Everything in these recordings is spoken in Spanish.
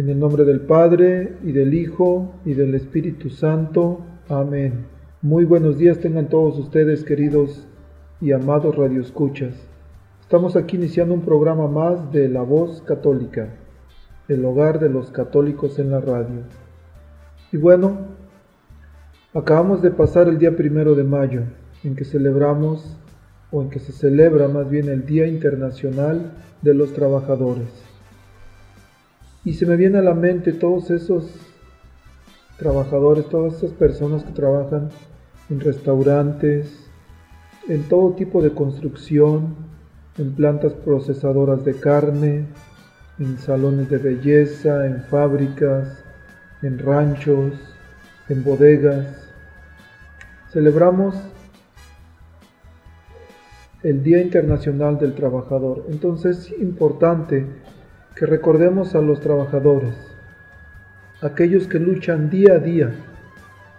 En el nombre del Padre, y del Hijo, y del Espíritu Santo. Amén. Muy buenos días tengan todos ustedes, queridos y amados radioescuchas. Estamos aquí iniciando un programa más de La Voz Católica, el hogar de los católicos en la radio. Y bueno, acabamos de pasar el día primero de mayo, en que celebramos, o en que se celebra más bien el Día Internacional de los Trabajadores. Y se me viene a la mente todos esos trabajadores, todas esas personas que trabajan en restaurantes, en todo tipo de construcción, en plantas procesadoras de carne, en salones de belleza, en fábricas, en ranchos, en bodegas. Celebramos el Día Internacional del Trabajador. Entonces es importante que recordemos a los trabajadores, aquellos que luchan día a día,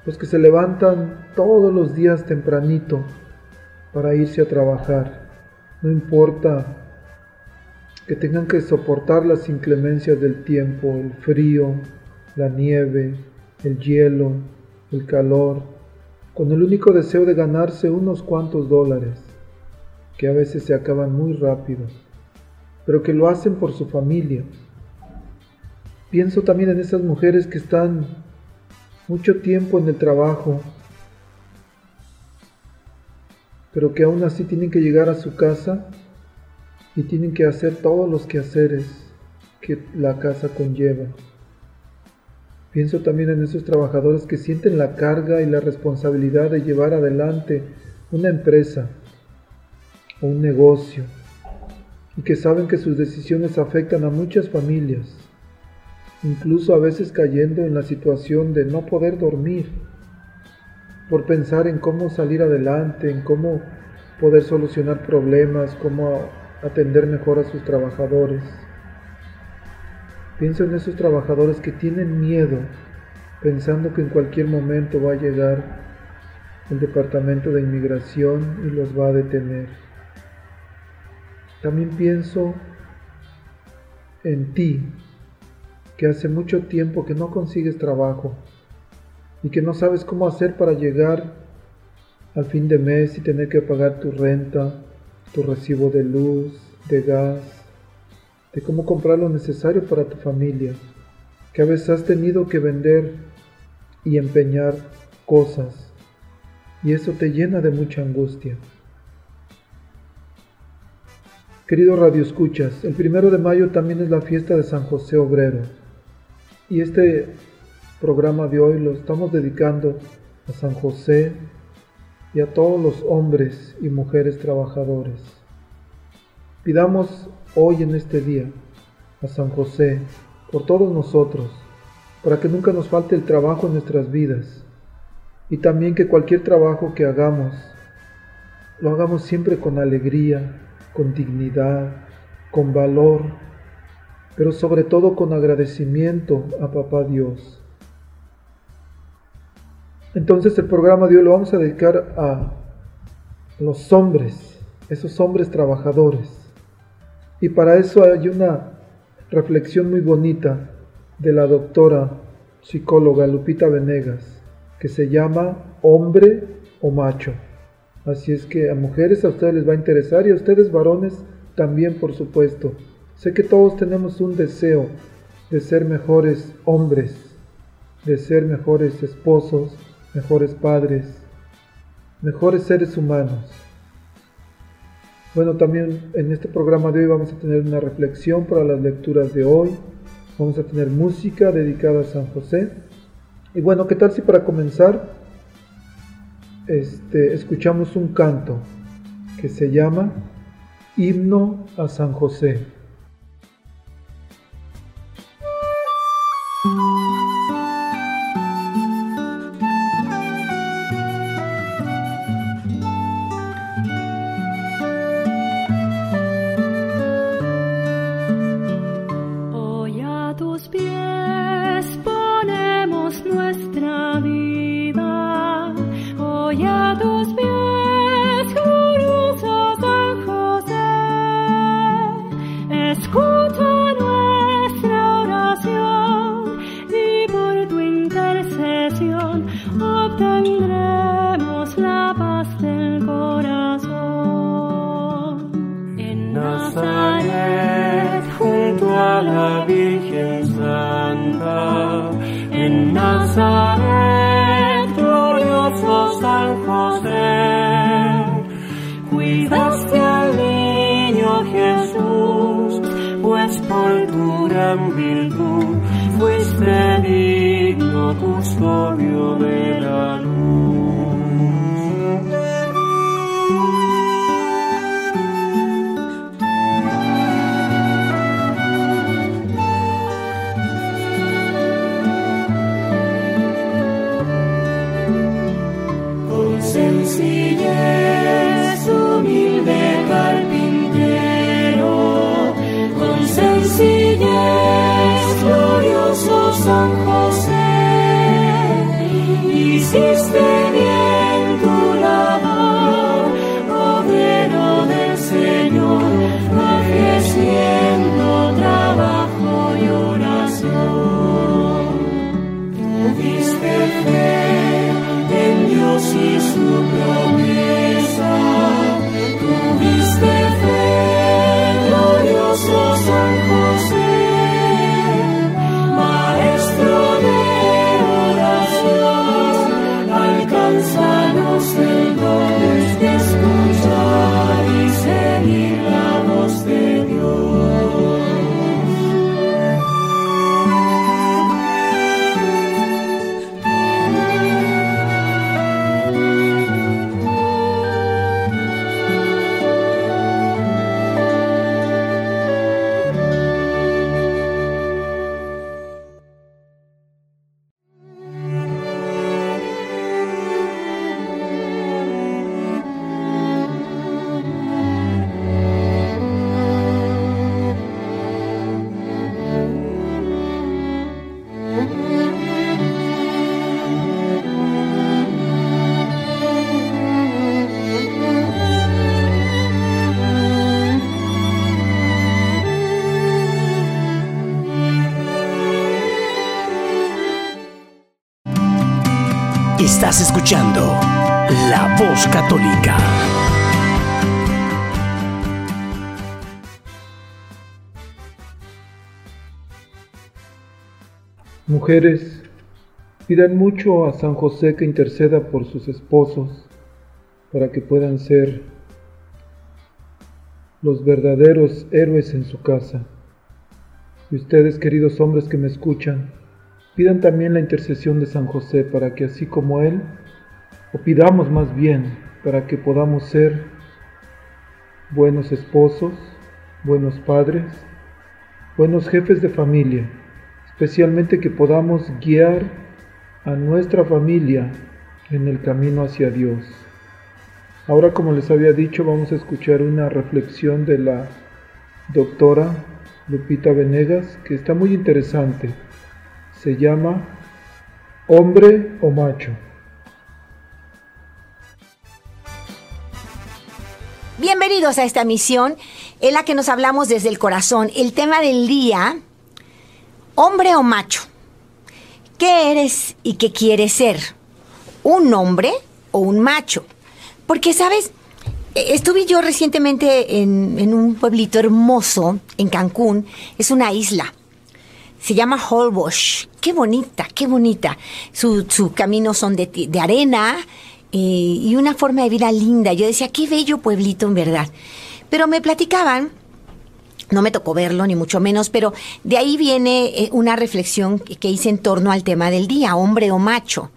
los que se levantan todos los días tempranito para irse a trabajar. No importa que tengan que soportar las inclemencias del tiempo, el frío, la nieve, el hielo, el calor, con el único deseo de ganarse unos cuantos dólares, que a veces se acaban muy rápido pero que lo hacen por su familia. Pienso también en esas mujeres que están mucho tiempo en el trabajo, pero que aún así tienen que llegar a su casa y tienen que hacer todos los quehaceres que la casa conlleva. Pienso también en esos trabajadores que sienten la carga y la responsabilidad de llevar adelante una empresa o un negocio y que saben que sus decisiones afectan a muchas familias, incluso a veces cayendo en la situación de no poder dormir, por pensar en cómo salir adelante, en cómo poder solucionar problemas, cómo atender mejor a sus trabajadores. Pienso en esos trabajadores que tienen miedo, pensando que en cualquier momento va a llegar el departamento de inmigración y los va a detener. También pienso en ti, que hace mucho tiempo que no consigues trabajo y que no sabes cómo hacer para llegar al fin de mes y tener que pagar tu renta, tu recibo de luz, de gas, de cómo comprar lo necesario para tu familia, que a veces has tenido que vender y empeñar cosas y eso te llena de mucha angustia. Querido Radio Escuchas, el primero de mayo también es la fiesta de San José Obrero. Y este programa de hoy lo estamos dedicando a San José y a todos los hombres y mujeres trabajadores. Pidamos hoy en este día a San José por todos nosotros, para que nunca nos falte el trabajo en nuestras vidas y también que cualquier trabajo que hagamos lo hagamos siempre con alegría, con dignidad, con valor, pero sobre todo con agradecimiento a Papá Dios. Entonces el programa de hoy lo vamos a dedicar a los hombres, esos hombres trabajadores. Y para eso hay una reflexión muy bonita de la doctora psicóloga Lupita Venegas, que se llama Hombre o Macho. Así es que a mujeres a ustedes les va a interesar y a ustedes varones también, por supuesto. Sé que todos tenemos un deseo de ser mejores hombres, de ser mejores esposos, mejores padres, mejores seres humanos. Bueno, también en este programa de hoy vamos a tener una reflexión para las lecturas de hoy. Vamos a tener música dedicada a San José. Y bueno, ¿qué tal si para comenzar este, escuchamos un canto que se llama Himno a San José. Escuchando La Voz Católica. Mujeres, pidan mucho a San José que interceda por sus esposos para que puedan ser los verdaderos héroes en su casa. Y ustedes, queridos hombres que me escuchan, Pidan también la intercesión de San José para que así como Él, o pidamos más bien para que podamos ser buenos esposos, buenos padres, buenos jefes de familia, especialmente que podamos guiar a nuestra familia en el camino hacia Dios. Ahora, como les había dicho, vamos a escuchar una reflexión de la doctora Lupita Venegas, que está muy interesante se llama hombre o macho. Bienvenidos a esta misión en la que nos hablamos desde el corazón. El tema del día, hombre o macho. ¿Qué eres y qué quieres ser? ¿Un hombre o un macho? Porque, ¿sabes? E-, estuve yo recientemente en, un pueblito hermoso en Cancún. Es una isla se llama Holbox. Qué bonita, qué bonita. Sus su caminos son de arena eh, y una forma de vida linda. Yo decía, qué bello pueblito en verdad. Pero me platicaban, no me tocó verlo ni mucho menos, pero de ahí viene eh, una reflexión que hice en torno al tema del día, hombre o macho.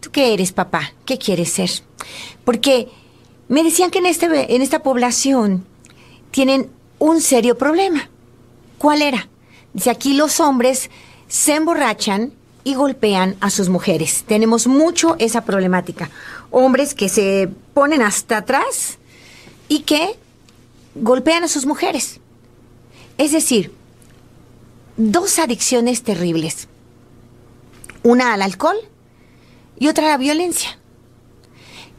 ¿Tú qué eres, papá? ¿Qué quieres ser? Porque me decían que en, este, en esta población tienen un serio problema. ¿Cuál era? Dice, aquí los hombres se emborrachan y golpean a sus mujeres. Tenemos mucho esa problemática. Hombres que se ponen hasta atrás y que golpean a sus mujeres. Es decir, dos adicciones terribles. Una al alcohol y otra a la violencia.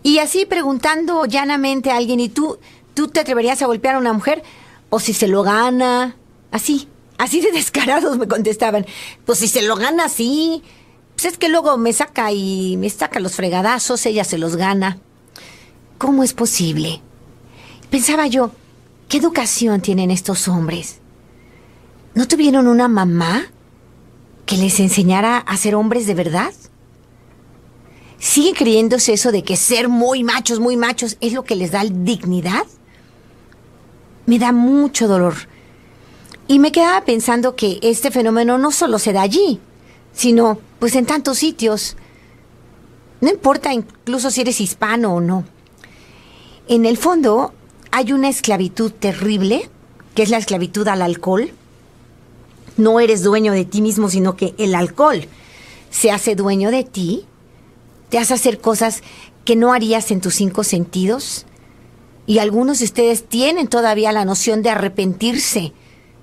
Y así preguntando llanamente a alguien, ¿y tú, tú te atreverías a golpear a una mujer? O si se lo gana, así, así de descarados me contestaban. Pues si se lo gana así, pues es que luego me saca y me saca los fregadazos, ella se los gana. ¿Cómo es posible? Pensaba yo, ¿qué educación tienen estos hombres? ¿No tuvieron una mamá que les enseñara a ser hombres de verdad? ¿Siguen creyéndose eso de que ser muy machos, muy machos es lo que les da dignidad? Me da mucho dolor. Y me quedaba pensando que este fenómeno no solo se da allí, sino pues en tantos sitios. No importa incluso si eres hispano o no. En el fondo hay una esclavitud terrible, que es la esclavitud al alcohol. No eres dueño de ti mismo, sino que el alcohol se hace dueño de ti te hace hacer cosas que no harías en tus cinco sentidos. Y algunos de ustedes tienen todavía la noción de arrepentirse,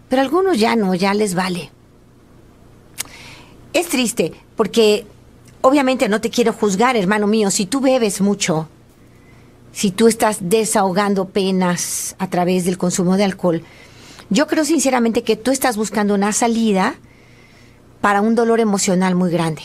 pero algunos ya no, ya les vale. Es triste porque obviamente no te quiero juzgar, hermano mío, si tú bebes mucho, si tú estás desahogando penas a través del consumo de alcohol, yo creo sinceramente que tú estás buscando una salida para un dolor emocional muy grande.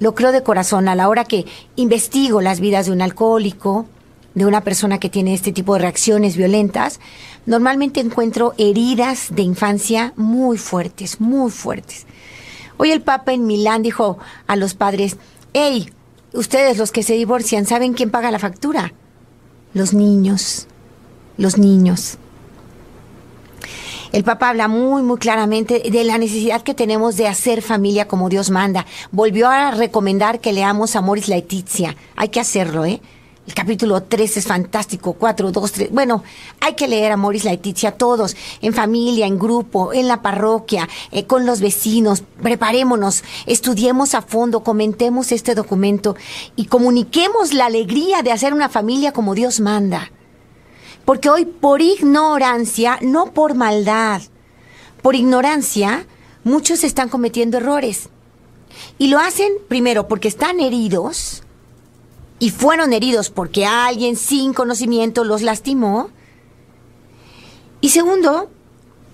Lo creo de corazón a la hora que investigo las vidas de un alcohólico, de una persona que tiene este tipo de reacciones violentas, normalmente encuentro heridas de infancia muy fuertes, muy fuertes. Hoy el Papa en Milán dijo a los padres, hey, ustedes los que se divorcian, ¿saben quién paga la factura? Los niños, los niños. El Papa habla muy, muy claramente de la necesidad que tenemos de hacer familia como Dios manda. Volvió a recomendar que leamos Amoris Laetitia. Hay que hacerlo, ¿eh? El capítulo 3 es fantástico, 4, 2, 3. Bueno, hay que leer Amoris Laetitia todos, en familia, en grupo, en la parroquia, eh, con los vecinos. Preparémonos, estudiemos a fondo, comentemos este documento y comuniquemos la alegría de hacer una familia como Dios manda. Porque hoy por ignorancia, no por maldad, por ignorancia, muchos están cometiendo errores. Y lo hacen primero porque están heridos y fueron heridos porque alguien sin conocimiento los lastimó. Y segundo,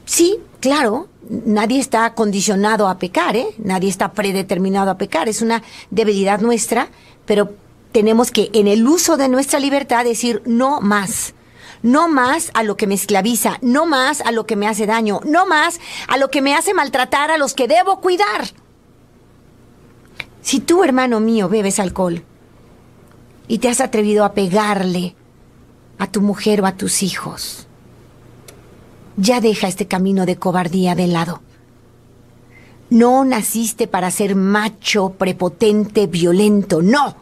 sí, claro, nadie está condicionado a pecar, ¿eh? nadie está predeterminado a pecar, es una debilidad nuestra, pero tenemos que en el uso de nuestra libertad decir no más no más a lo que me esclaviza, no más a lo que me hace daño, no más a lo que me hace maltratar a los que debo cuidar. Si tú, hermano mío, bebes alcohol y te has atrevido a pegarle a tu mujer o a tus hijos, ya deja este camino de cobardía de lado. No naciste para ser macho, prepotente, violento, no.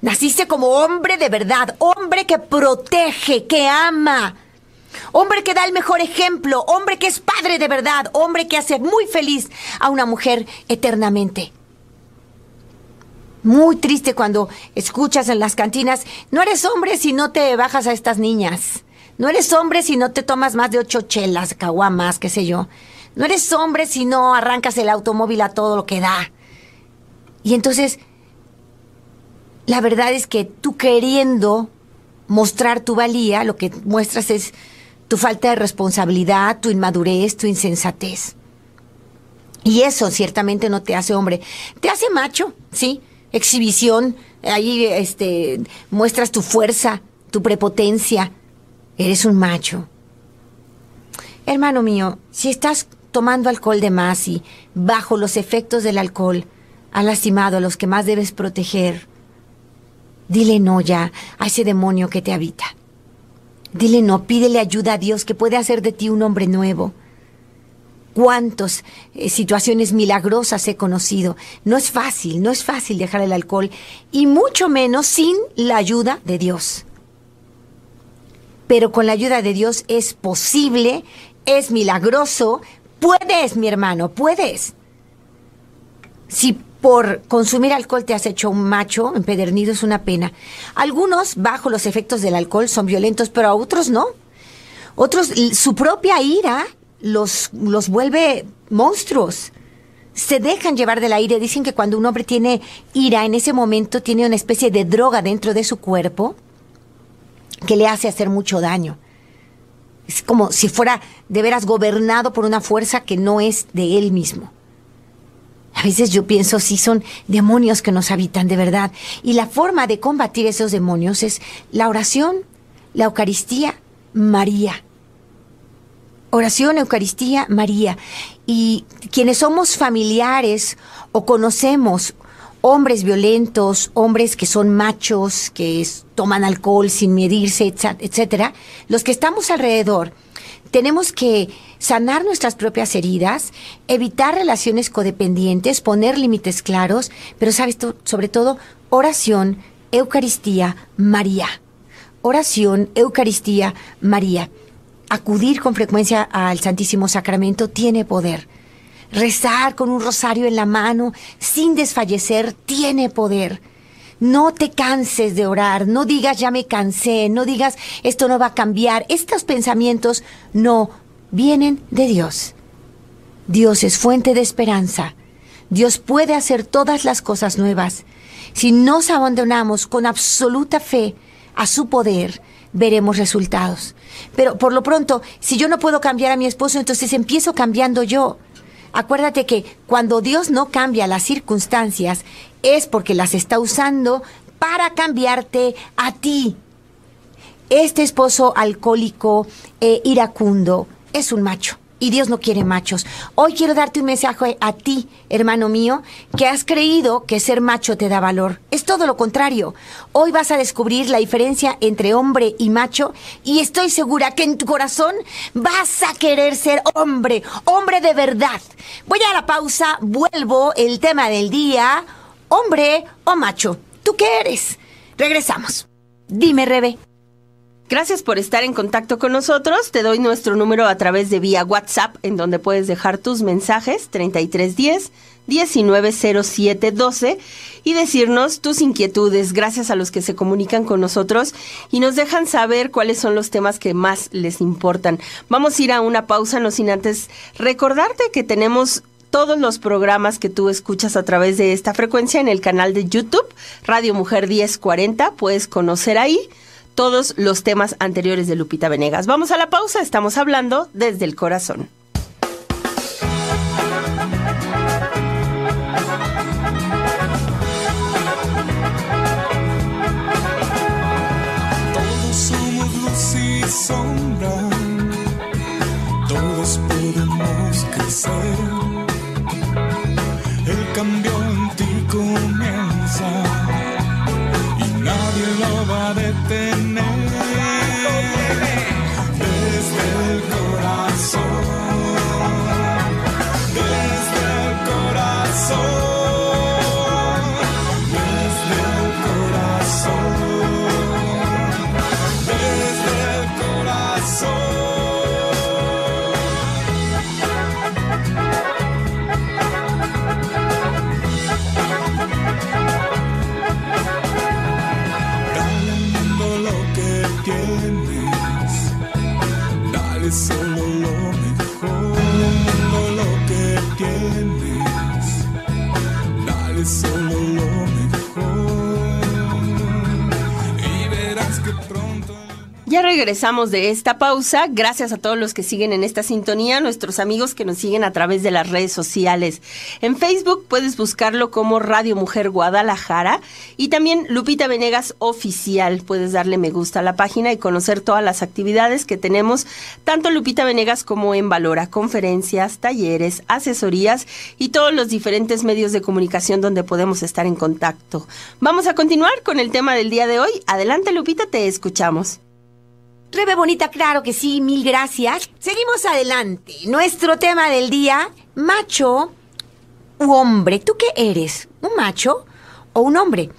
Naciste como hombre de verdad, hombre que protege, que ama, hombre que da el mejor ejemplo, hombre que es padre de verdad, hombre que hace muy feliz a una mujer eternamente. Muy triste cuando escuchas en las cantinas, no eres hombre si no te bajas a estas niñas. No eres hombre si no te tomas más de ocho chelas, caguamas, qué sé yo. No eres hombre si no arrancas el automóvil a todo lo que da. Y entonces la verdad es que tú queriendo mostrar tu valía, lo que muestras es tu falta de responsabilidad, tu inmadurez, tu insensatez. Y eso ciertamente no te hace hombre, te hace macho, sí, exhibición, ahí este muestras tu fuerza, tu prepotencia, eres un macho. Hermano mío, si estás tomando alcohol de más y bajo los efectos del alcohol, has lastimado a los que más debes proteger, Dile no ya a ese demonio que te habita. Dile no, pídele ayuda a Dios que puede hacer de ti un hombre nuevo. Cuántas eh, situaciones milagrosas he conocido. No es fácil, no es fácil dejar el alcohol y mucho menos sin la ayuda de Dios. pero con la ayuda de Dios es posible, es milagroso. Puedes, mi hermano, puedes. Si por consumir alcohol te has hecho un macho empedernido es una pena. Algunos, bajo los efectos del alcohol, son violentos, pero a otros no. Otros, su propia ira los, los vuelve monstruos. Se dejan llevar del aire. Dicen que cuando un hombre tiene ira, en ese momento tiene una especie de droga dentro de su cuerpo que le hace hacer mucho daño. Es como si fuera de veras gobernado por una fuerza que no es de él mismo. A veces yo pienso si son demonios que nos habitan de verdad. Y la forma de combatir esos demonios es la oración, la Eucaristía, María. Oración, Eucaristía, María. Y quienes somos familiares o conocemos hombres violentos, hombres que son machos, que toman alcohol sin medirse, etcétera, los que estamos alrededor, tenemos que sanar nuestras propias heridas, evitar relaciones codependientes, poner límites claros, pero sabes, sobre todo, oración, Eucaristía, María. Oración, Eucaristía, María. Acudir con frecuencia al Santísimo Sacramento tiene poder. Rezar con un rosario en la mano, sin desfallecer, tiene poder. No te canses de orar, no digas ya me cansé, no digas esto no va a cambiar. Estos pensamientos no vienen de Dios. Dios es fuente de esperanza. Dios puede hacer todas las cosas nuevas. Si nos abandonamos con absoluta fe a su poder, veremos resultados. Pero por lo pronto, si yo no puedo cambiar a mi esposo, entonces empiezo cambiando yo. Acuérdate que cuando Dios no cambia las circunstancias es porque las está usando para cambiarte a ti. Este esposo alcohólico e iracundo es un macho y Dios no quiere machos. Hoy quiero darte un mensaje a ti, hermano mío, que has creído que ser macho te da valor. Es todo lo contrario. Hoy vas a descubrir la diferencia entre hombre y macho y estoy segura que en tu corazón vas a querer ser hombre, hombre de verdad. Voy a la pausa, vuelvo el tema del día, hombre o macho. ¿Tú qué eres? Regresamos. Dime, Rebe. Gracias por estar en contacto con nosotros. Te doy nuestro número a través de vía WhatsApp, en donde puedes dejar tus mensajes 3310 190712 y decirnos tus inquietudes. Gracias a los que se comunican con nosotros y nos dejan saber cuáles son los temas que más les importan. Vamos a ir a una pausa, no sin antes recordarte que tenemos todos los programas que tú escuchas a través de esta frecuencia en el canal de YouTube, Radio Mujer 1040. Puedes conocer ahí todos los temas anteriores de Lupita Venegas. Vamos a la pausa, estamos hablando desde el corazón. Todos somos luz y sombra, todos podemos crecer. El cambio regresamos de esta pausa. Gracias a todos los que siguen en esta sintonía, nuestros amigos que nos siguen a través de las redes sociales. En Facebook puedes buscarlo como Radio Mujer Guadalajara y también Lupita Venegas Oficial. Puedes darle me gusta a la página y conocer todas las actividades que tenemos, tanto Lupita Venegas como en Valora, conferencias, talleres, asesorías y todos los diferentes medios de comunicación donde podemos estar en contacto. Vamos a continuar con el tema del día de hoy. Adelante Lupita, te escuchamos. Rebe Bonita, claro que sí, mil gracias. Seguimos adelante. Nuestro tema del día, macho u hombre. ¿Tú qué eres? ¿Un macho o un hombre?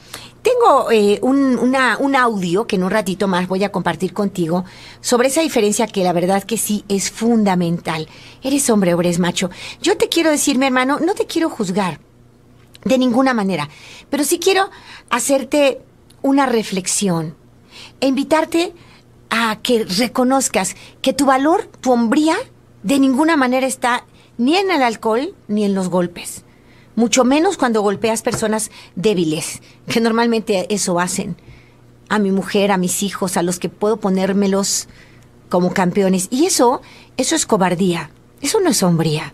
Tengo eh, un, un audio que en un ratito más voy a compartir contigo sobre esa diferencia que la verdad que sí es fundamental. ¿Eres hombre o eres macho? Yo te quiero decir, mi hermano, no te quiero juzgar de ninguna manera, pero sí quiero hacerte una reflexión e invitarte a que reconozcas que tu valor, tu hombría, de ninguna manera está ni en el alcohol ni en los golpes. Mucho menos cuando golpeas personas débiles, que normalmente eso hacen. A mi mujer, a mis hijos, a los que puedo ponérmelos como campeones. Y eso, eso es cobardía. Eso no es hombría.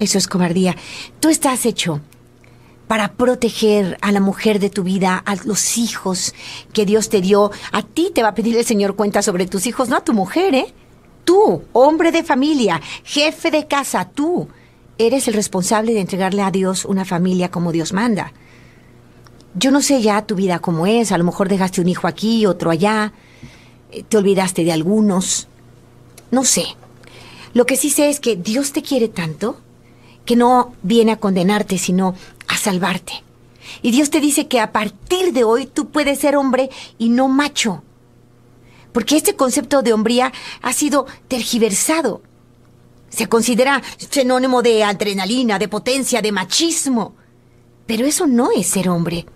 Eso es cobardía. Tú estás hecho para proteger a la mujer de tu vida, a los hijos que Dios te dio. A ti te va a pedir el Señor cuenta sobre tus hijos, no a tu mujer, ¿eh? Tú, hombre de familia, jefe de casa, tú eres el responsable de entregarle a Dios una familia como Dios manda. Yo no sé ya tu vida cómo es, a lo mejor dejaste un hijo aquí, otro allá, eh, te olvidaste de algunos, no sé. Lo que sí sé es que Dios te quiere tanto que no viene a condenarte, sino a salvarte. Y Dios te dice que a partir de hoy tú puedes ser hombre y no macho. Porque este concepto de hombría ha sido tergiversado. Se considera sinónimo de adrenalina, de potencia, de machismo. Pero eso no es ser hombre.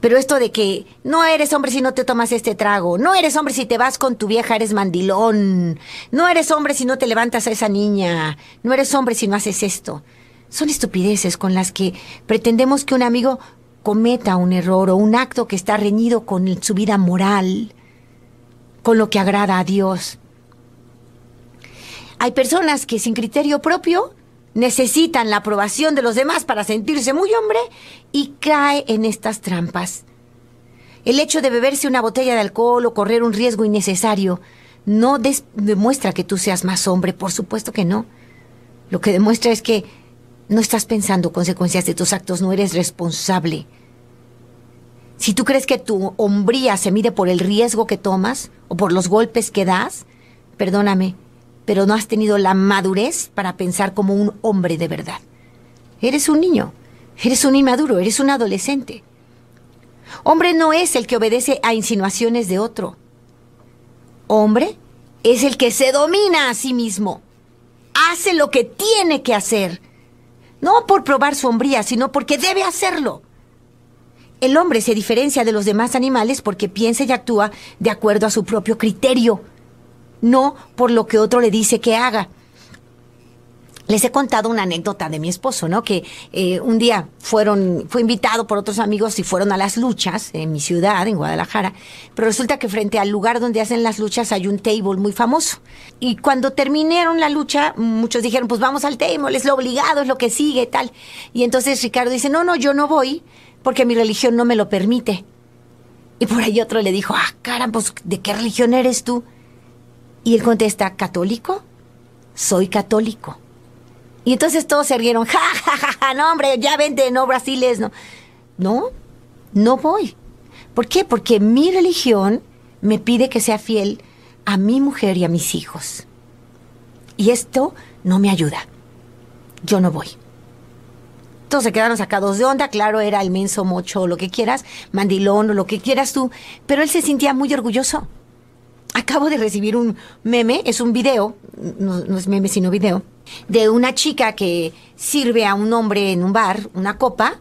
Pero esto de que no eres hombre si no te tomas este trago, no eres hombre si te vas con tu vieja, eres mandilón, no eres hombre si no te levantas a esa niña, no eres hombre si no haces esto. Son estupideces con las que pretendemos que un amigo cometa un error o un acto que está reñido con su vida moral, con lo que agrada a Dios. Hay personas que sin criterio propio necesitan la aprobación de los demás para sentirse muy hombre y cae en estas trampas. El hecho de beberse una botella de alcohol o correr un riesgo innecesario no demuestra que tú seas más hombre, por supuesto que no. Lo que demuestra es que no estás pensando consecuencias de tus actos, no eres responsable. Si tú crees que tu hombría se mide por el riesgo que tomas o por los golpes que das, perdóname, pero no has tenido la madurez para pensar como un hombre de verdad. Eres un niño, eres un inmaduro, eres un adolescente. Hombre no es el que obedece a insinuaciones de otro. Hombre es el que se domina a sí mismo. Hace lo que tiene que hacer. No por probar su hombría, sino porque debe hacerlo. El hombre se diferencia de los demás animales porque piensa y actúa de acuerdo a su propio criterio, no por lo que otro le dice que haga. Les he contado una anécdota de mi esposo, ¿no? Que eh, un día fueron, fue invitado por otros amigos y fueron a las luchas en mi ciudad, en Guadalajara. Pero resulta que frente al lugar donde hacen las luchas hay un table muy famoso. Y cuando terminaron la lucha, muchos dijeron, pues vamos al table, es lo obligado, es lo que sigue, tal. Y entonces Ricardo dice, no, no, yo no voy porque mi religión no me lo permite. Y por ahí otro le dijo, ah, caramba, pues, ¿de qué religión eres tú? Y él contesta, ¿católico? Soy católico. Y entonces todos se rieron, ja, ja, ja, ja, no hombre, ya vente, no, brasiles, no. No, no voy. ¿Por qué? Porque mi religión me pide que sea fiel a mi mujer y a mis hijos. Y esto no me ayuda. Yo no voy. Todos se quedaron sacados de onda, claro, era el menso mocho lo que quieras, mandilón o lo que quieras tú, pero él se sentía muy orgulloso. Acabo de recibir un meme, es un video, no, no es meme sino video, de una chica que sirve a un hombre en un bar una copa,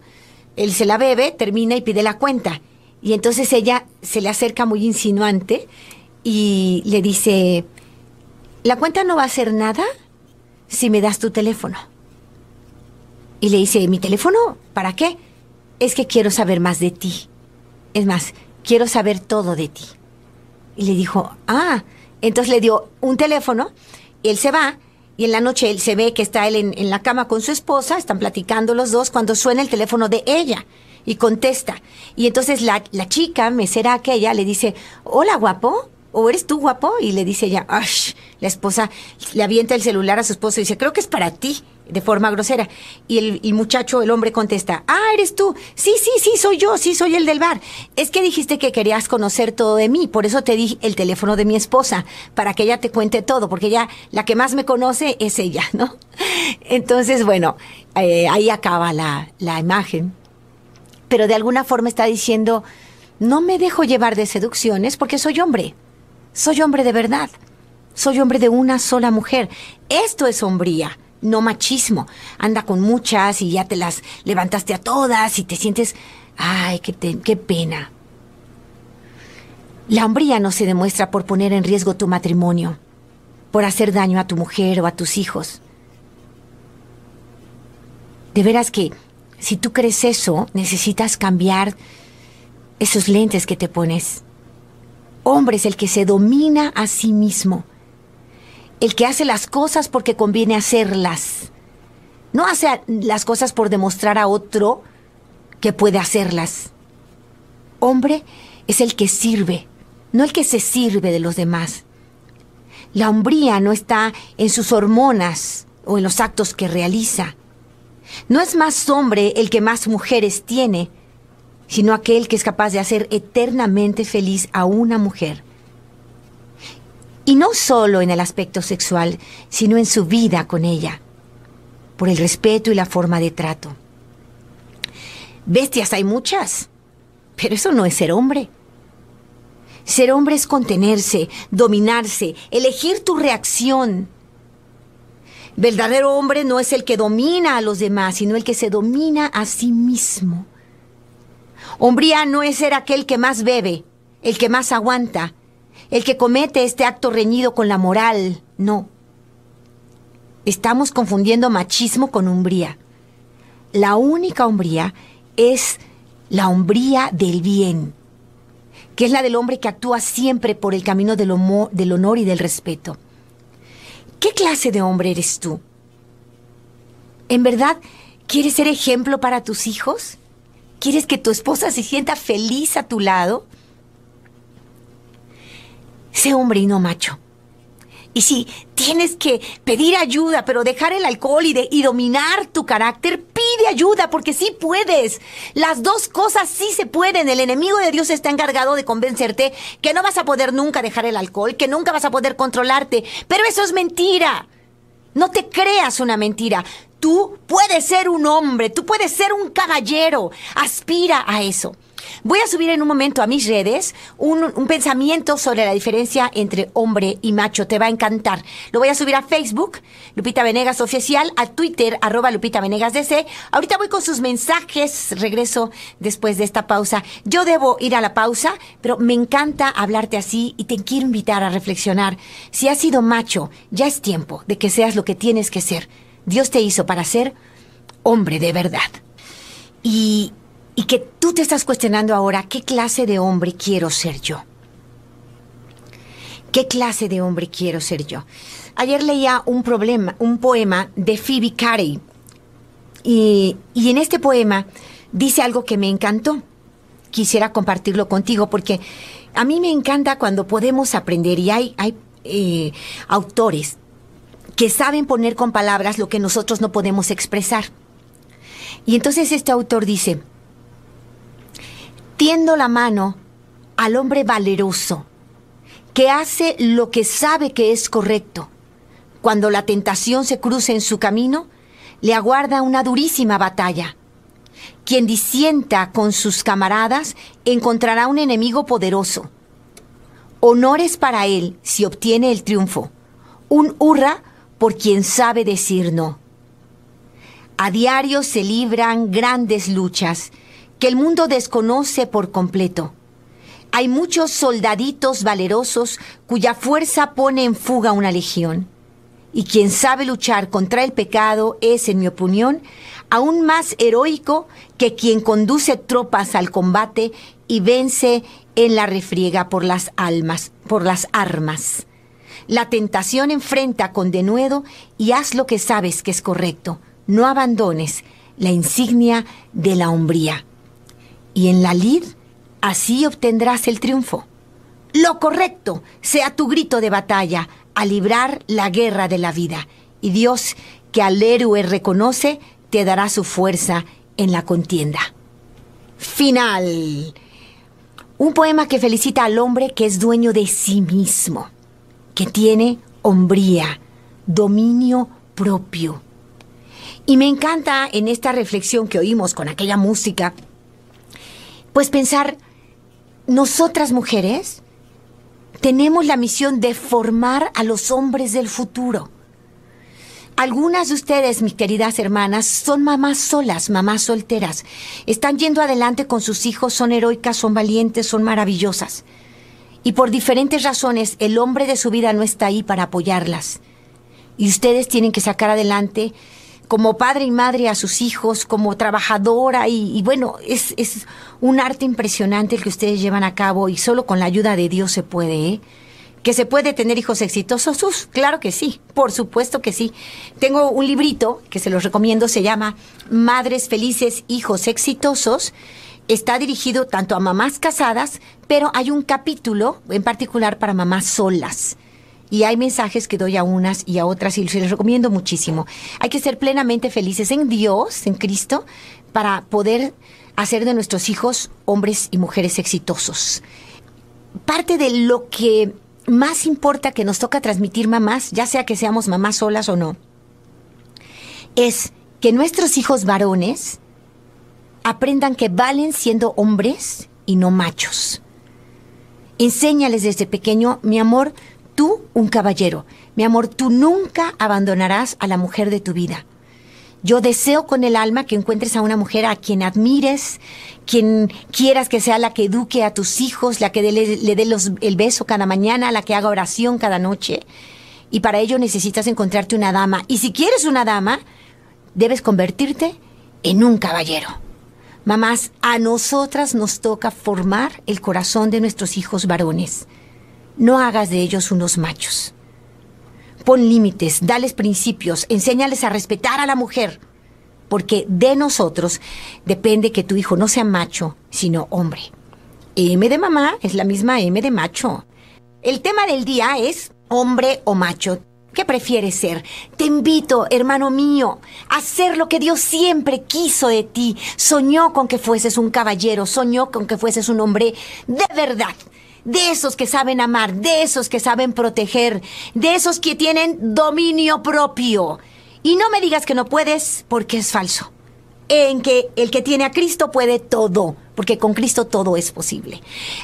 él se la bebe, termina y pide la cuenta. Y entonces ella se le acerca muy insinuante y le dice, la cuenta no va a ser nada si me das tu teléfono. Y le dice, ¿mi teléfono? ¿Para qué? Es que quiero saber más de ti. Es más, quiero saber todo de ti. Y le dijo, ah, entonces le dio un teléfono, y él se va, y en la noche él se ve que está él en, en la cama con su esposa, están platicando los dos, cuando suena el teléfono de ella, y contesta. Y entonces la, la chica, mesera aquella, le dice, hola guapo, ¿o eres tú guapo? Y le dice ella, ¡ash! La esposa le avienta el celular a su esposo y dice, creo que es para ti, de forma grosera. Y el, muchacho, el hombre contesta, ah, eres tú. Sí, sí, sí, soy yo, sí, soy el del bar. Es que dijiste que querías conocer todo de mí, por eso te di el teléfono de mi esposa, para que ella te cuente todo, porque ella, la que más me conoce es ella, ¿no? Entonces, bueno, eh, ahí acaba la, la imagen. pero de alguna forma está diciendo, no me dejo llevar de seducciones porque soy hombre. Soy hombre de verdad. Soy hombre de una sola mujer. Esto es hombría, no machismo. Anda con muchas y ya te las levantaste a todas y te sientes, ay, qué, qué pena. La hombría no se demuestra por poner en riesgo tu matrimonio, por hacer daño a tu mujer o a tus hijos. De veras que si tú crees eso, necesitas cambiar esos lentes que te pones. Hombre es el que se domina a sí mismo, el que hace las cosas porque conviene hacerlas. No hace las cosas por demostrar a otro que puede hacerlas. Hombre es el que sirve, no el que se sirve de los demás. La hombría no está en sus hormonas o en los actos que realiza. No es más hombre el que más mujeres tiene, sino aquel que es capaz de hacer eternamente feliz a una mujer. Y no solo en el aspecto sexual, sino en su vida con ella, por el respeto y la forma de trato. Bestias hay muchas, pero eso no es ser hombre. Ser hombre es contenerse, dominarse, elegir tu reacción. Verdadero hombre no es el que domina a los demás, sino el que se domina a sí mismo. Hombría no es ser aquel que más bebe, el que más aguanta, el que comete este acto reñido con la moral, no. Estamos confundiendo machismo con hombría. La única hombría es la hombría del bien, que es la del hombre que actúa siempre por el camino del, del honor y del respeto. ¿Qué clase de hombre eres tú? ¿En verdad quieres ser ejemplo para tus hijos? ¿Quieres que tu esposa se sienta feliz a tu lado? Sé hombre y no macho. Y si tienes que pedir ayuda, pero dejar el alcohol y, de- dominar tu carácter, pide ayuda porque sí puedes. Las dos cosas sí se pueden. El enemigo de Dios está encargado de convencerte que no vas a poder nunca dejar el alcohol, que nunca vas a poder controlarte. Pero eso es mentira. No te creas una mentira. Tú puedes ser un hombre, tú puedes ser un caballero. Aspira a eso. Voy a subir en un momento a mis redes un, pensamiento sobre la diferencia entre hombre y macho. Te va a encantar. Lo voy a subir a Facebook, Lupita Venegas Oficial, a Twitter, arroba Lupita Venegas DC. Ahorita voy con sus mensajes. Regreso después de esta pausa. Yo debo ir a la pausa, pero me encanta hablarte así y te quiero invitar a reflexionar. Si has sido macho, ya es tiempo de que seas lo que tienes que ser. Dios te hizo para ser hombre de verdad. Y, y que tú te estás cuestionando ahora, ¿qué clase de hombre quiero ser yo? ¿Qué clase de hombre quiero ser yo? Ayer leía un, problema, un poema de Phoebe Carey. Y, y en este poema dice algo que me encantó. Quisiera compartirlo contigo porque a mí me encanta cuando podemos aprender y hay, hay eh, autores que saben poner con palabras lo que nosotros no podemos expresar. Y entonces este autor dice, tiendo la mano al hombre valeroso, que hace lo que sabe que es correcto. Cuando la tentación se cruce en su camino, le aguarda una durísima batalla. Quien disienta con sus camaradas encontrará un enemigo poderoso. Honores para él si obtiene el triunfo. Un hurra por quien sabe decir no. A diario se libran grandes luchas que el mundo desconoce por completo. Hay muchos soldaditos valerosos cuya fuerza pone en fuga una legión. Y quien sabe luchar contra el pecado es, en mi opinión, aún más heroico que quien conduce tropas al combate y vence en la refriega por las almas, por las armas. La tentación enfrenta con denuedo y haz lo que sabes que es correcto. No abandones la insignia de la hombría. Y en la lid, así obtendrás el triunfo. Lo correcto sea tu grito de batalla a librar la guerra de la vida. Y Dios, que al héroe reconoce, te dará su fuerza en la contienda. Final. Un poema que felicita al hombre que es dueño de sí mismo, que tiene hombría, dominio propio. Y me encanta en esta reflexión que oímos con aquella música pues pensar, nosotras mujeres tenemos la misión de formar a los hombres del futuro. Algunas de ustedes, mis queridas hermanas, son mamás solas, mamás solteras. Están yendo adelante con sus hijos, son heroicas, son valientes, son maravillosas. Y por diferentes razones, el hombre de su vida no está ahí para apoyarlas. Y ustedes tienen que sacar adelante como padre y madre a sus hijos, como trabajadora y, bueno, es, es, un arte impresionante el que ustedes llevan a cabo y solo con la ayuda de Dios se puede, ¿eh? ¿Que se puede tener hijos exitosos? Uf, claro que sí, por supuesto que sí. Tengo un librito que se los recomiendo, se llama Madres Felices, Hijos Exitosos. Está dirigido tanto a mamás casadas, pero hay un capítulo en particular para mamás solas. Y hay mensajes que doy a unas y a otras y se les recomiendo muchísimo. Hay que ser plenamente felices en Dios, en Cristo, para poder hacer de nuestros hijos hombres y mujeres exitosos. Parte de lo que más importa que nos toca transmitir mamás, ya sea que seamos mamás solas o no, es que nuestros hijos varones aprendan que valen siendo hombres y no machos. Enséñales desde pequeño, mi amor, tú un caballero, mi amor, tú nunca abandonarás a la mujer de tu vida. Yo deseo con el alma que encuentres a una mujer a quien admires, quien quieras que sea la que eduque a tus hijos, la que le, le dé el beso cada mañana, la que haga oración cada noche. Y para ello necesitas encontrarte una dama. Y si quieres una dama, debes convertirte en un caballero. Mamás, a nosotras nos toca formar el corazón de nuestros hijos varones. No hagas de ellos unos machos. Pon límites, dales principios, enséñales a respetar a la mujer, porque de nosotros depende que tu hijo no sea macho, sino hombre. M de mamá es la misma M de macho. El tema del día es hombre o macho. ¿Qué prefieres ser? Te invito, hermano mío, a hacer lo que Dios siempre quiso de ti. Soñó con que fueses un caballero, soñó con que fueses un hombre de verdad de esos que saben amar, de esos que saben proteger, de esos que tienen dominio propio. Y no me digas que no puedes porque es falso. En que el que tiene a Cristo puede todo, porque con Cristo todo es posible.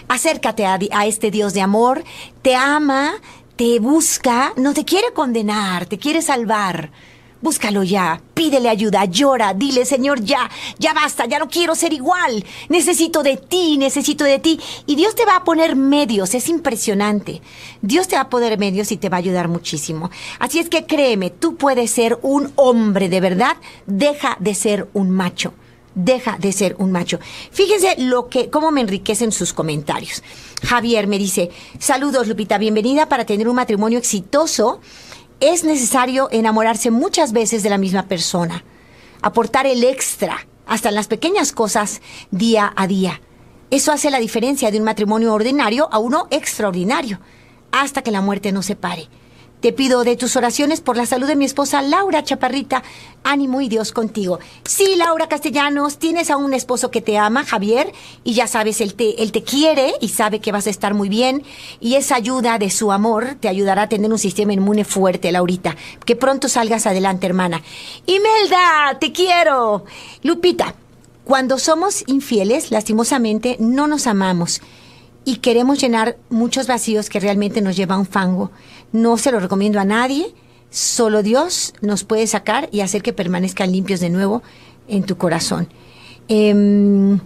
Acércate a, este Dios de amor, te ama, te busca, no te quiere condenar, te quiere salvar. Búscalo ya, pídele ayuda, llora, dile, Señor, ya, ya basta, ya no quiero ser igual, necesito de ti, necesito de ti. Y Dios te va a poner medios, es impresionante. Dios te va a poner medios y te va a ayudar muchísimo. Así es que créeme, tú puedes ser un hombre de verdad, deja de ser un macho. Deja de ser un macho. Fíjense lo que, cómo me enriquecen sus comentarios. Javier me dice, saludos Lupita, bienvenida para tener un matrimonio exitoso es necesario enamorarse muchas veces de la misma persona, aportar el extra, hasta en las pequeñas cosas, día a día. Eso hace la diferencia de un matrimonio ordinario a uno extraordinario, hasta que la muerte nos separe. Te pido de tus oraciones por la salud de mi esposa Laura Chaparrita. Ánimo y Dios contigo. Sí, Laura Castellanos, tienes a un esposo que te ama, Javier, y ya sabes, él te, él te quiere y sabe que vas a estar muy bien. Y esa ayuda de su amor te ayudará a tener un sistema inmune fuerte, Laurita. Que pronto salgas adelante, hermana. Imelda, te quiero. Lupita, cuando somos infieles, lastimosamente, no nos amamos y queremos llenar muchos vacíos que realmente nos lleva a un fango. No se lo recomiendo a nadie, solo Dios nos puede sacar y hacer que permanezcan limpios de nuevo en tu corazón. Em,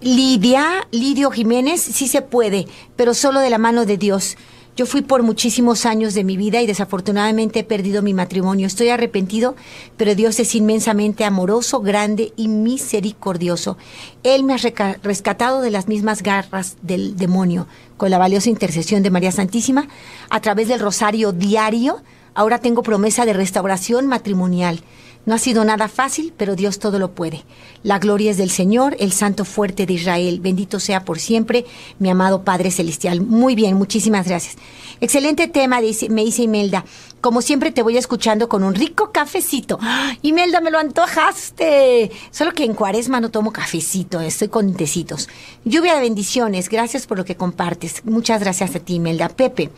Lidia, Lidio Jiménez, sí se puede, pero solo de la mano de Dios. Yo fui por muchísimos años de mi vida y desafortunadamente he perdido mi matrimonio. Estoy arrepentido, pero Dios es inmensamente amoroso, grande y misericordioso. Él me ha rescatado de las mismas garras del demonio con la valiosa intercesión de María Santísima a través del rosario diario. Ahora tengo promesa de restauración matrimonial. No ha sido nada fácil, pero Dios todo lo puede. La gloria es del Señor, el Santo fuerte de Israel. Bendito sea por siempre, mi amado Padre Celestial. Muy bien, muchísimas gracias. Excelente tema, me dice Imelda. Como siempre te voy escuchando con un rico cafecito. ¡Ah! Imelda, me lo antojaste. Solo que en cuaresma no tomo cafecito, estoy con tecitos. Lluvia de bendiciones, gracias por lo que compartes. Muchas gracias a ti, Imelda. Pepe.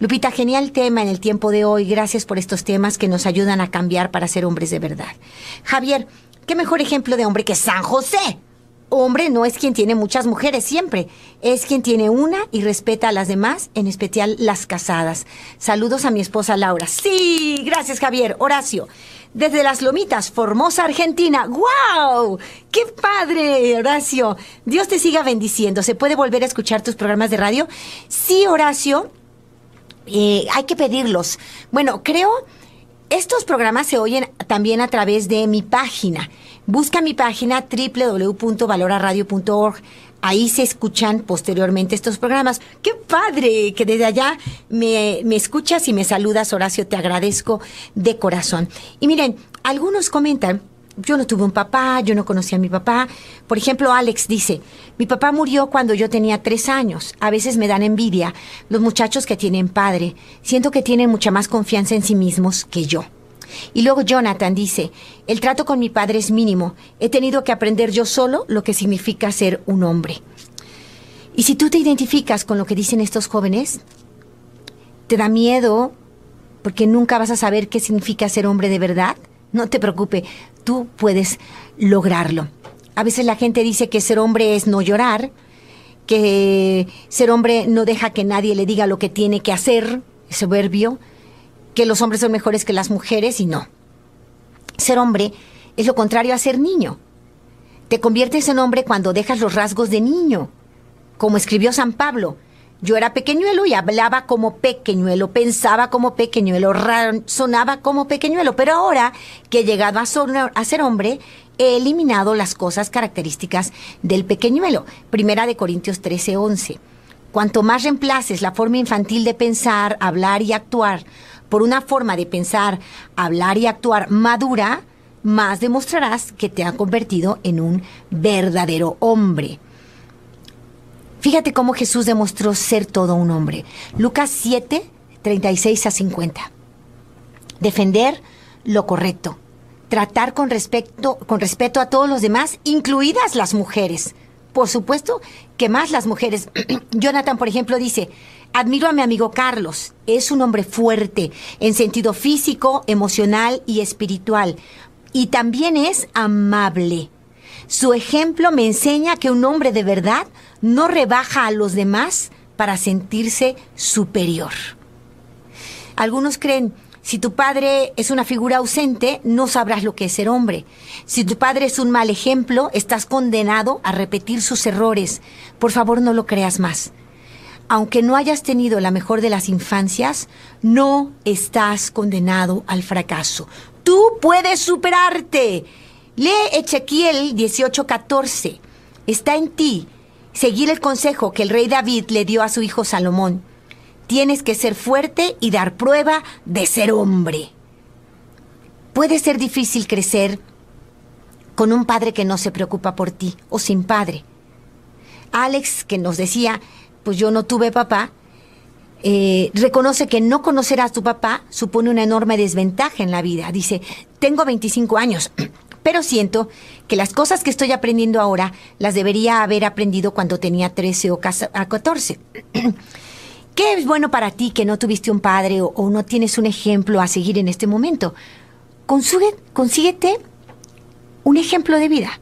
Lupita, genial tema en el tiempo de hoy. Gracias por estos temas que nos ayudan a cambiar para ser hombres de verdad. Javier, ¿qué mejor ejemplo de hombre que San José? hombre no es quien tiene muchas mujeres siempre, es quien tiene una y respeta a las demás, en especial las casadas. Saludos a mi esposa Laura. Sí, gracias Javier. Horacio, desde las Lomitas, Formosa, Argentina. ¡Wow! ¡Qué padre, Horacio! Dios te siga bendiciendo. ¿Se puede volver a escuchar tus programas de radio? Sí, Horacio. Hay que pedirlos. Bueno, creo, estos programas se oyen también a través de mi página. Busca mi página www.valoraradio.org. Ahí se escuchan posteriormente estos programas. ¡Qué padre! Que desde allá me, me escuchas y me saludas, Horacio. Te agradezco de corazón. Y miren, algunos comentan yo no tuve un papá, yo no conocí a mi papá. Por ejemplo, Alex dice, mi papá murió cuando yo tenía tres años. A veces me dan envidia los muchachos que tienen padre. Siento que tienen mucha más confianza en sí mismos que yo. Y luego Jonathan dice, el trato con mi padre es mínimo. He tenido que aprender yo solo lo que significa ser un hombre. Y si tú te identificas con lo que dicen estos jóvenes, te da miedo porque nunca vas a saber qué significa ser hombre de verdad. No te preocupe, tú puedes lograrlo. A veces la gente dice que ser hombre es no llorar, que ser hombre no deja que nadie le diga lo que tiene que hacer, soberbio que los hombres son mejores que las mujeres y no. Ser hombre es lo contrario a ser niño. Te conviertes en hombre cuando dejas los rasgos de niño. Como escribió San Pablo, yo era pequeñuelo y hablaba como pequeñuelo, pensaba como pequeñuelo, sonaba como pequeñuelo, pero ahora que he llegado a, a ser hombre, he eliminado las cosas características del pequeñuelo. Primera de Corintios 13, 11. Cuanto más reemplaces la forma infantil de pensar, hablar y actuar por una forma de pensar, hablar y actuar madura, más demostrarás que te ha convertido en un verdadero hombre. Fíjate cómo Jesús demostró ser todo un hombre. Lucas 7, 36 a 50. Defender lo correcto. Tratar con respeto, con respeto a todos los demás, incluidas las mujeres. Por supuesto que más las mujeres. Jonathan, por ejemplo, dice, Admiro a mi amigo Carlos. Es un hombre fuerte en sentido físico, emocional y espiritual. Y también es amable. Su ejemplo me enseña que un hombre de verdad no rebaja a los demás para sentirse superior. Algunos creen, si tu padre es una figura ausente, no sabrás lo que es ser hombre. Si tu padre es un mal ejemplo, estás condenado a repetir sus errores. Por favor, no lo creas más aunque no hayas tenido la mejor de las infancias, no estás condenado al fracaso. Tú puedes superarte. Lee Ezequiel 18:14. Está en ti seguir el consejo que el rey David le dio a su hijo Salomón. Tienes que ser fuerte y dar prueba de ser hombre. Puede ser difícil crecer con un padre que no se preocupa por ti o sin padre. Alex, que nos decía, pues yo no tuve papá, eh, reconoce que no conocer a tu papá supone una enorme desventaja en la vida. Dice, tengo 25 años, pero siento que las cosas que estoy aprendiendo ahora las debería haber aprendido cuando tenía 13 o 14. ¿Qué es bueno para ti que no tuviste un padre o, no tienes un ejemplo a seguir en este momento? Consíguete un ejemplo de vida,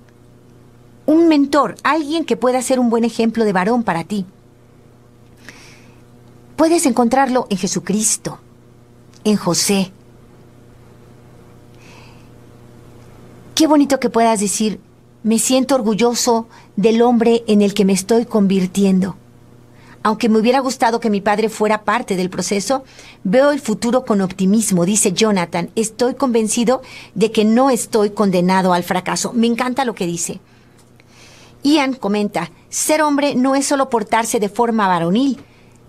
un mentor, alguien que pueda ser un buen ejemplo de varón para ti. Puedes encontrarlo en Jesucristo, en José. Qué bonito que puedas decir, me siento orgulloso del hombre en el que me estoy convirtiendo. Aunque me hubiera gustado que mi padre fuera parte del proceso, veo el futuro con optimismo, dice Jonathan. Estoy convencido de que no estoy condenado al fracaso. Me encanta lo que dice. Ian comenta, ser hombre no es solo portarse de forma varonil,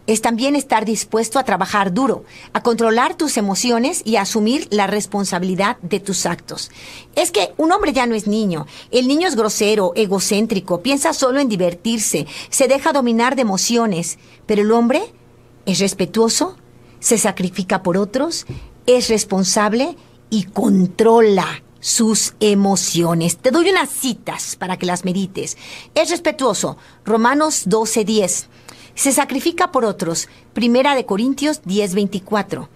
es también estar dispuesto a trabajar duro, a controlar tus emociones y a asumir la responsabilidad de tus actos. Es que un hombre ya no es niño. El niño es grosero, egocéntrico, piensa solo en divertirse, se deja dominar de emociones. Pero el hombre es respetuoso, se sacrifica por otros, es responsable y controla sus emociones. Te doy unas citas para que las medites. Es respetuoso. Romanos 12:10 se sacrifica por otros. Primera de Corintios 10:24.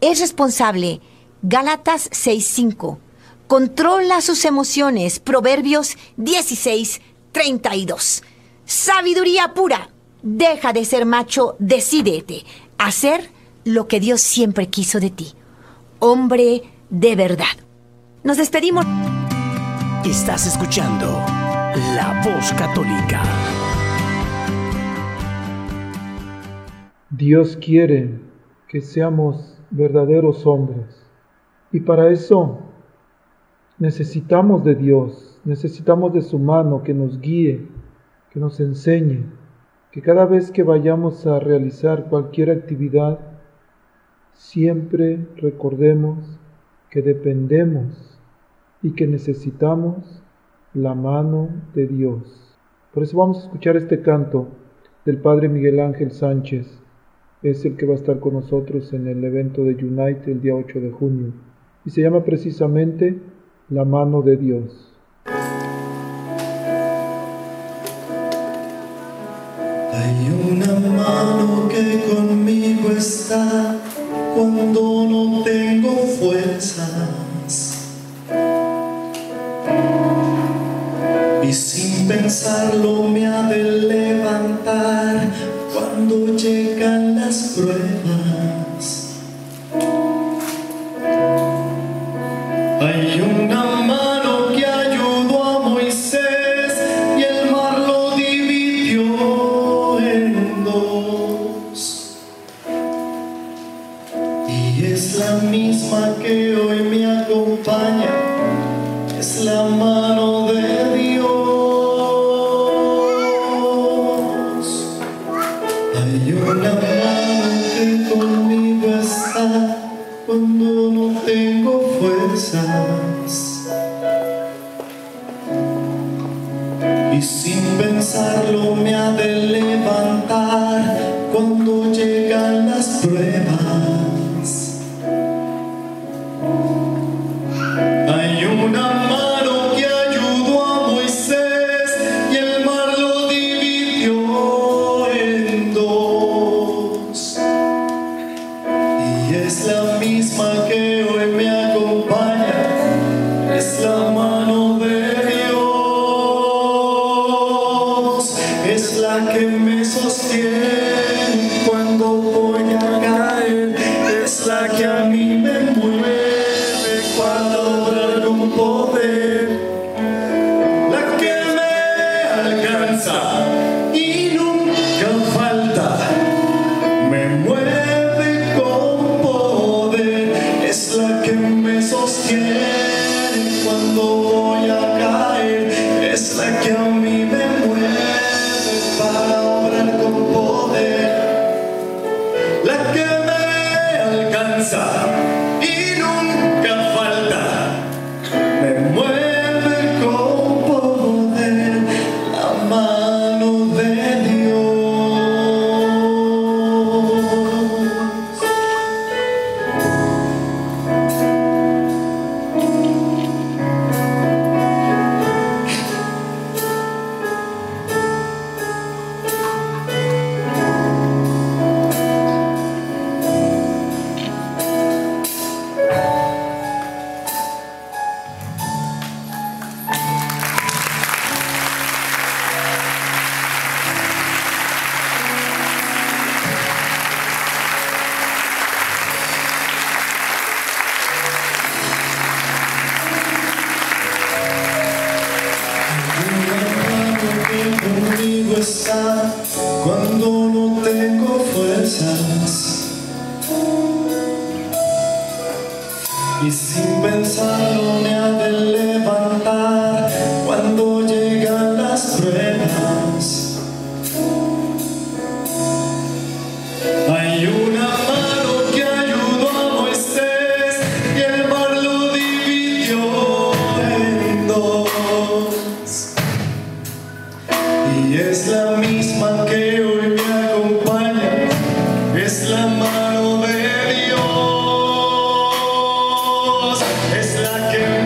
Es responsable. Gálatas 6:5. Controla sus emociones. Proverbios 16, 32. Sabiduría pura. Deja de ser macho, decídete. Hacer lo que Dios siempre quiso de ti. Hombre de verdad. Nos despedimos. Estás escuchando La Voz Católica. Dios quiere que seamos verdaderos hombres. Y para eso necesitamos de Dios, necesitamos de su mano que nos guíe, que nos enseñe, que cada vez que vayamos a realizar cualquier actividad, siempre recordemos que dependemos y que necesitamos la mano de Dios. Por eso vamos a escuchar este canto del Padre Miguel Ángel Sánchez. Es el que va a estar con nosotros en el evento de Unite el día 8 de junio. Y se llama precisamente La mano de Dios. Hay una mano que conmigo está cuando no tengo fuerzas. Y sin pensarlo me ha es la que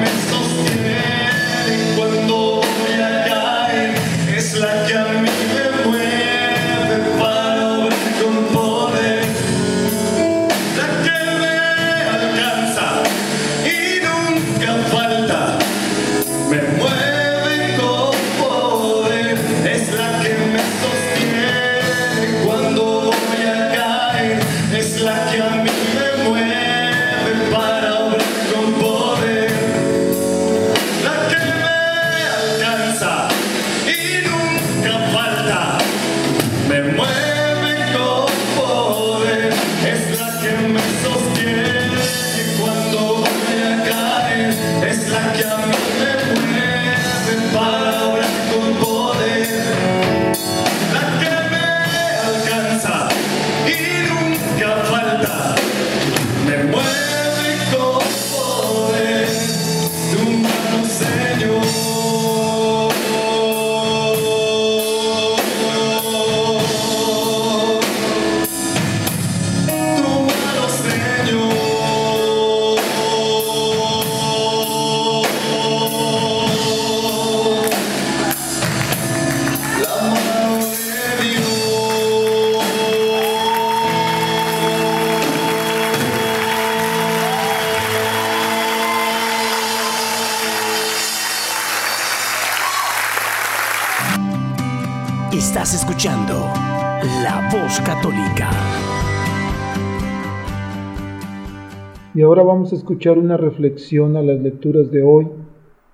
escuchar una reflexión a las lecturas de hoy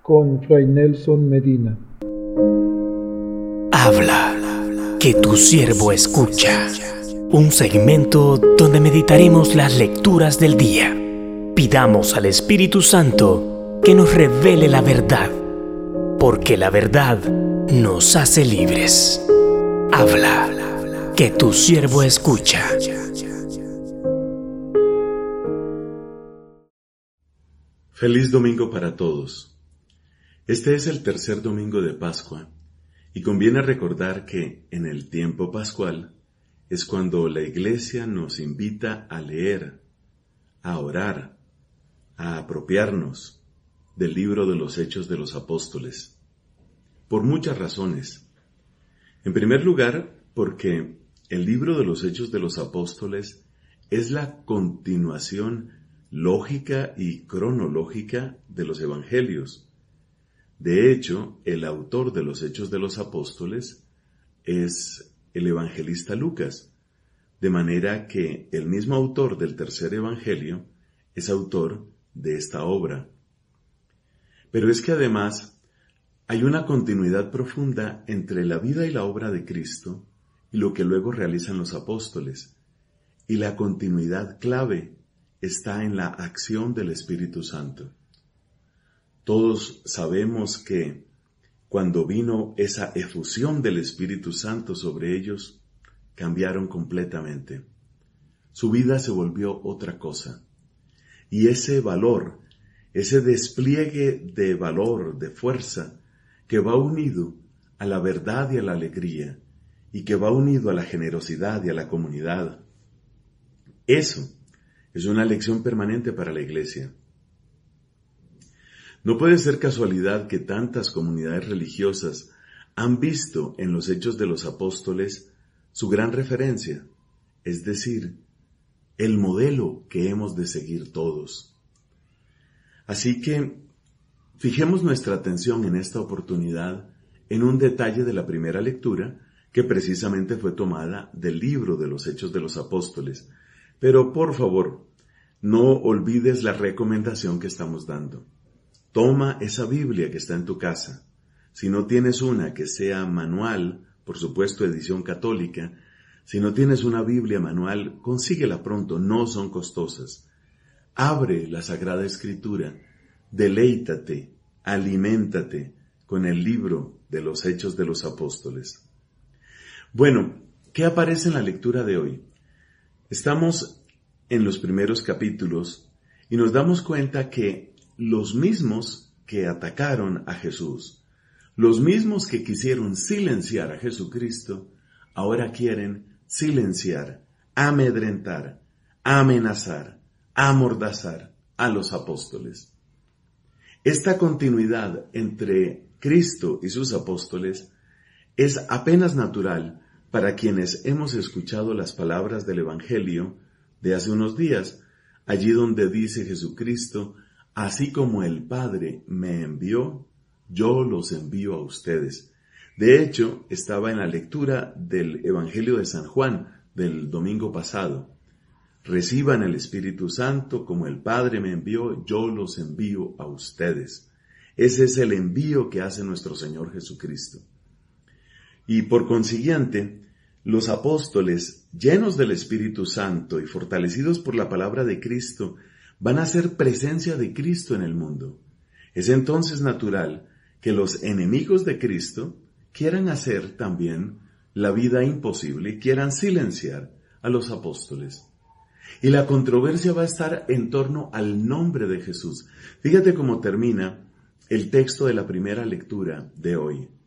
con Fray Nelson Medina. Habla, que tu siervo escucha. Un segmento donde meditaremos las lecturas del día. Pidamos al Espíritu Santo que nos revele la verdad, porque la verdad nos hace libres. Habla, que tu siervo escucha. Feliz domingo para todos. Este es el tercer domingo de Pascua y conviene recordar que en el tiempo pascual es cuando la Iglesia nos invita a leer, a orar, a apropiarnos del libro de los Hechos de los Apóstoles, por muchas razones. En primer lugar, porque el libro de los Hechos de los Apóstoles es la continuación lógica y cronológica de los Evangelios. De hecho, el autor de los Hechos de los Apóstoles es el evangelista Lucas, de manera que el mismo autor del tercer Evangelio es autor de esta obra. Pero es que además hay una continuidad profunda entre la vida y la obra de Cristo y lo que luego realizan los apóstoles, y la continuidad clave está en la acción del Espíritu Santo. Todos sabemos que cuando vino esa efusión del Espíritu Santo sobre ellos, cambiaron completamente. Su vida se volvió otra cosa. Y ese valor, ese despliegue de valor, de fuerza, que va unido a la verdad y a la alegría, y que va unido a la generosidad y a la comunidad, eso es una lección permanente para la Iglesia. No puede ser casualidad que tantas comunidades religiosas han visto en los hechos de los apóstoles su gran referencia, es decir, el modelo que hemos de seguir todos. Así que fijemos nuestra atención en esta oportunidad en un detalle de la primera lectura que precisamente fue tomada del libro de los Hechos de los Apóstoles. Pero por favor, no olvides la recomendación que estamos dando. Toma esa Biblia que está en tu casa. Si no tienes una que sea manual, por supuesto edición católica, si no tienes una Biblia manual, consíguela pronto, no son costosas. Abre la Sagrada Escritura, deleítate, aliméntate con el libro de los Hechos de los Apóstoles. Bueno, ¿qué aparece en la lectura de hoy? Estamos en los primeros capítulos y nos damos cuenta que los mismos que atacaron a Jesús, los mismos que quisieron silenciar a Jesucristo, ahora quieren silenciar, amedrentar, amenazar, amordazar a los apóstoles. Esta continuidad entre Cristo y sus apóstoles es apenas natural para quienes hemos escuchado las palabras del Evangelio de hace unos días, allí donde dice Jesucristo, Así como el Padre me envió, yo los envío a ustedes. De hecho, estaba en la lectura del Evangelio de San Juan del domingo pasado. Reciban el Espíritu Santo como el Padre me envió, yo los envío a ustedes. Ese es el envío que hace nuestro Señor Jesucristo. Y por consiguiente, los apóstoles, llenos del Espíritu Santo y fortalecidos por la palabra de Cristo, van a ser presencia de Cristo en el mundo. Es entonces natural que los enemigos de Cristo quieran hacer también la vida imposible, quieran silenciar a los apóstoles. Y la controversia va a estar en torno al nombre de Jesús. Fíjate cómo termina el texto de la primera lectura de hoy.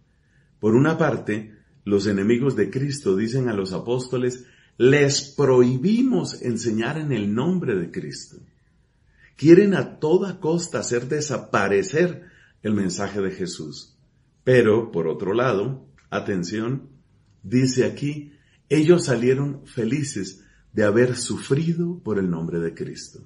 Por una parte, los enemigos de Cristo dicen a los apóstoles, les prohibimos enseñar en el nombre de Cristo. Quieren a toda costa hacer desaparecer el mensaje de Jesús. Pero, por otro lado, atención, dice aquí, ellos salieron felices de haber sufrido por el nombre de Cristo.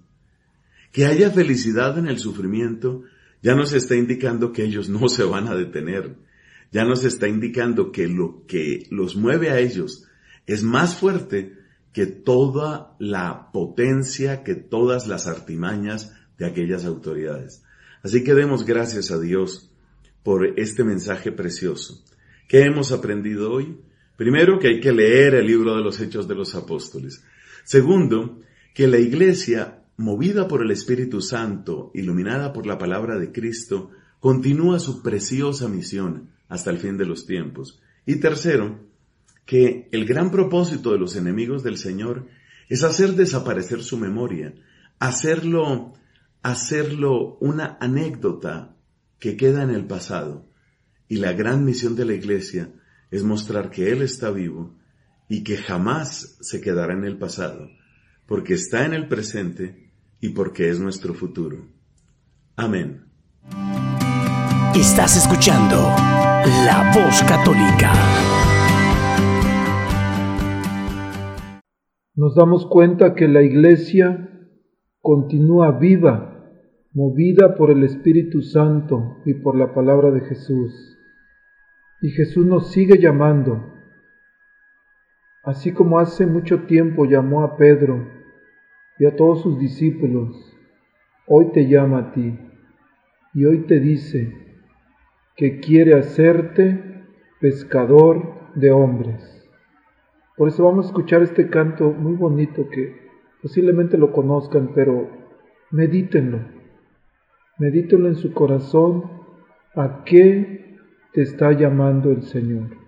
Que haya felicidad en el sufrimiento ya nos está indicando que ellos no se van a detener. Ya nos está indicando que lo que los mueve a ellos es más fuerte que toda la potencia, que todas las artimañas de aquellas autoridades. Así que demos gracias a Dios por este mensaje precioso. ¿Qué hemos aprendido hoy? Primero, que hay que leer el libro de los Hechos de los Apóstoles. Segundo, que la iglesia, movida por el Espíritu Santo, iluminada por la palabra de Cristo, continúa su preciosa misión hasta el fin de los tiempos. Y tercero, que el gran propósito de los enemigos del Señor es hacer desaparecer su memoria, hacerlo, hacerlo una anécdota que queda en el pasado. Y la gran misión de la iglesia es mostrar que Él está vivo y que jamás se quedará en el pasado, porque está en el presente y porque es nuestro futuro. Amén. Estás escuchando La Voz Católica. Nos damos cuenta que la Iglesia continúa viva, movida por el Espíritu Santo y por la palabra de Jesús. Y Jesús nos sigue llamando, así como hace mucho tiempo llamó a Pedro y a todos sus discípulos, hoy te llama a ti y hoy te dice que quiere hacerte pescador de hombres. Por eso vamos a escuchar este canto muy bonito que posiblemente lo conozcan, pero medítenlo. Medítenlo en su corazón a qué te está llamando el Señor.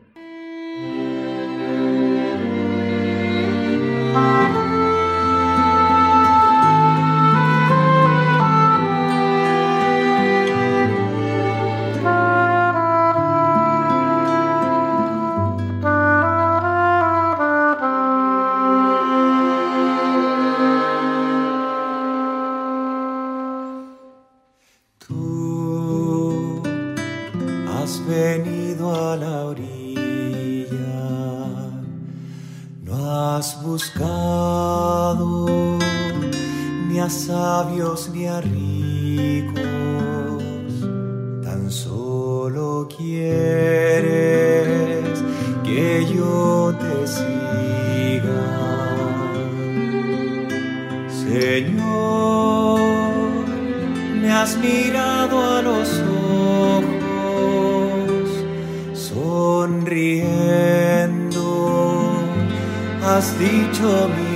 Has dicho mi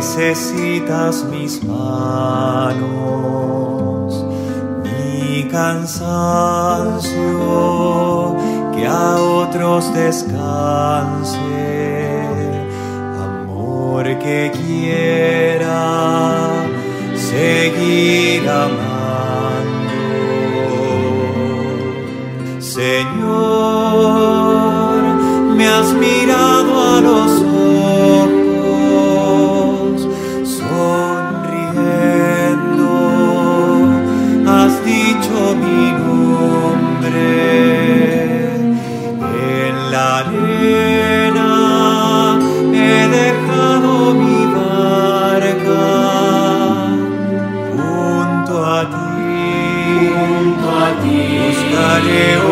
necesitas mis manos, mi cansancio, que a otros descanse, amor que quiera seguir amando. Señor, me has mirado a los eu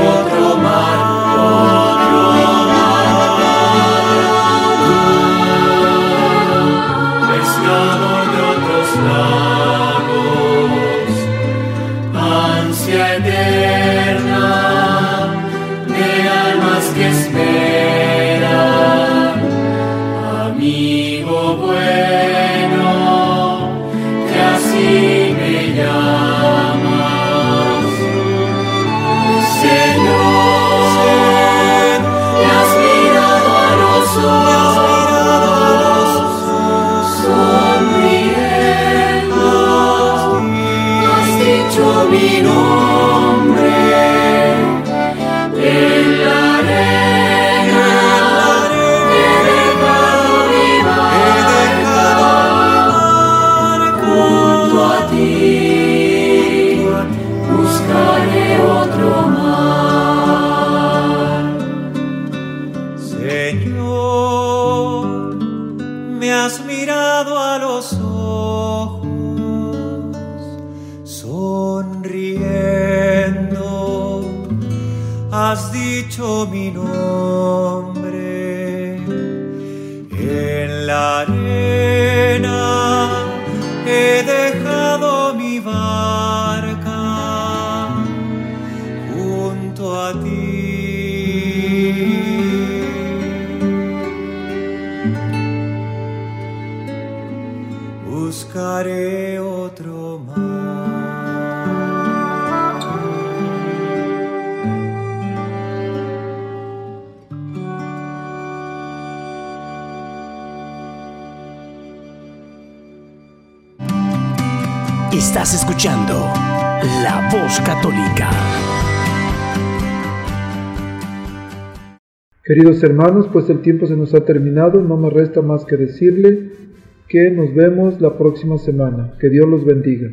Queridos hermanos, pues el tiempo se nos ha terminado, no me resta más que decirle que nos vemos la próxima semana. Que Dios los bendiga.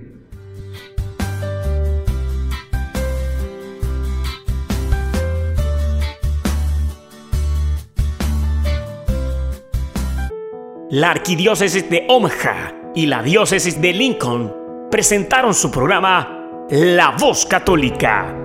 La Arquidiócesis de Omaha y la Diócesis de Lincoln presentaron su programa La Voz Católica,